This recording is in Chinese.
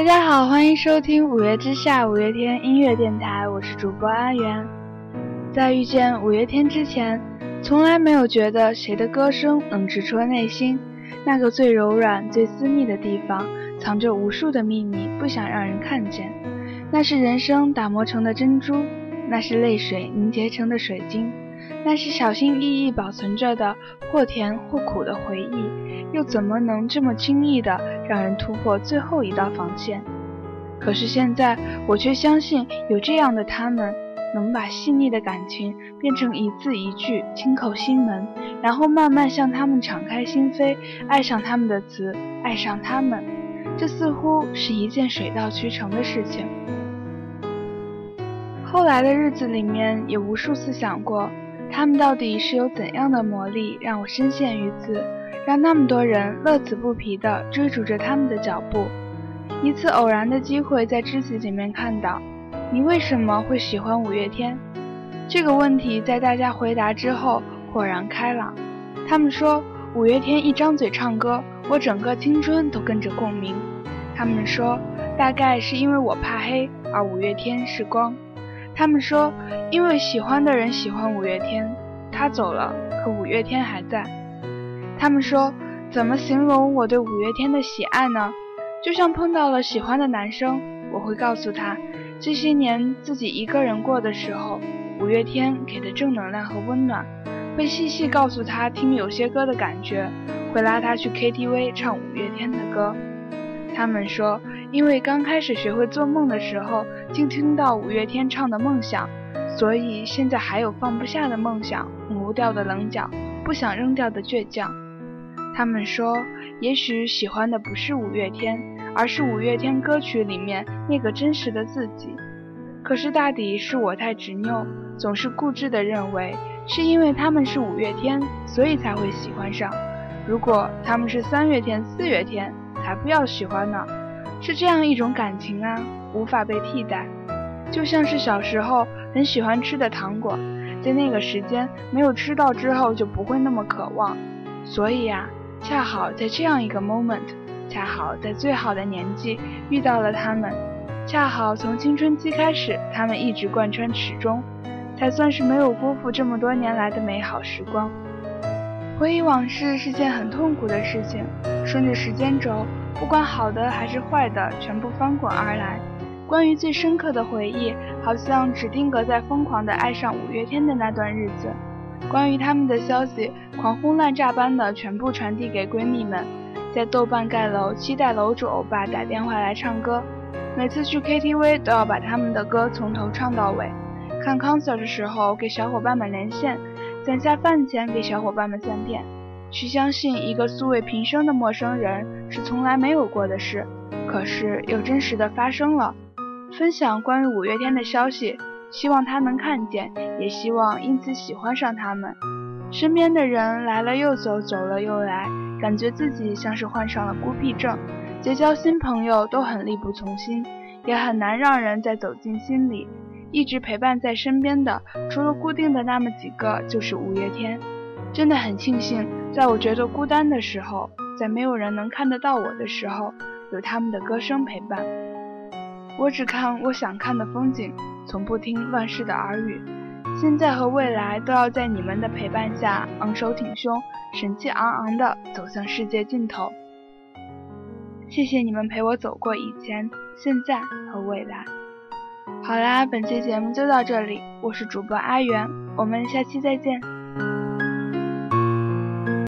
大家好，欢迎收听五月之下五月天音乐电台，我是主播阿元。在遇见五月天之前，从来没有觉得谁的歌声能直戳内心，那个最柔软、最私密的地方，藏着无数的秘密，不想让人看见。那是人生打磨成的珍珠，那是泪水凝结成的水晶，那是小心翼翼保存着的或甜或苦的回忆，又怎么能这么轻易的让人突破最后一道防线？可是现在，我却相信有这样的他们。能把细腻的感情变成一字一句，轻叩心门，然后慢慢向他们敞开心扉，爱上他们的词，爱上他们，这似乎是一件水到渠成的事情。后来的日子里面，也无数次想过，他们到底是有怎样的魔力，让我深陷于此，让那么多人乐此不疲地追逐着他们的脚步。一次偶然的机会，在知己里面看到。你为什么会喜欢五月天？这个问题在大家回答之后豁然开朗。他们说，五月天一张嘴唱歌，我整个青春都跟着共鸣。他们说，大概是因为我怕黑，而五月天是光。他们说，因为喜欢的人喜欢五月天，他走了，可五月天还在。他们说，怎么形容我对五月天的喜爱呢？就像碰到了喜欢的男生，我会告诉他。这些年自己一个人过的时候，五月天给的正能量和温暖，会细细告诉他听有些歌的感觉，会拉他去 KTV 唱五月天的歌。他们说，因为刚开始学会做梦的时候，竟听到五月天唱的梦想，所以现在还有放不下的梦想，磨掉的棱角，不想扔掉的倔强。他们说，也许喜欢的不是五月天。而是五月天歌曲里面那个真实的自己，可是大抵是我太执拗，总是固执地认为是因为他们是五月天，所以才会喜欢上。如果他们是三月天、四月天，才不要喜欢呢。是这样一种感情啊，无法被替代。就像是小时候很喜欢吃的糖果，在那个时间没有吃到之后就不会那么渴望。所以呀，恰好在这样一个 moment。恰好在最好的年纪遇到了他们，恰好从青春期开始，他们一直贯穿始终，才算是没有辜负这么多年来的美好时光。回忆往事是件很痛苦的事情，顺着时间轴，不管好的还是坏的，全部翻滚而来。关于最深刻的回忆，好像只定格在疯狂的爱上五月天的那段日子。关于他们的消息，狂轰滥炸般的全部传递给闺蜜们。在豆瓣盖楼，期待楼主欧巴打电话来唱歌。每次去 KTV 都要把他们的歌从头唱到尾。看 concert 的时候给小伙伴们连线，攒下饭钱给小伙伴们散片。去相信一个素未平生的陌生人是从来没有过的事，可是又真实的发生了。分享关于五月天的消息，希望他能看见，也希望因此喜欢上他们。身边的人来了又走，走了又来。感觉自己像是患上了孤僻症，结交新朋友都很力不从心，也很难让人再走进心里。一直陪伴在身边的，除了固定的那么几个，就是五月天。真的很庆幸，在我觉得孤单的时候，在没有人能看得到我的时候，有他们的歌声陪伴。我只看我想看的风景，从不听乱世的耳语。现在和未来都要在你们的陪伴下昂首挺胸、神气昂昂地走向世界尽头。谢谢你们陪我走过以前、现在和未来。好啦，本期节目就到这里，我是主播阿元，我们下期再见。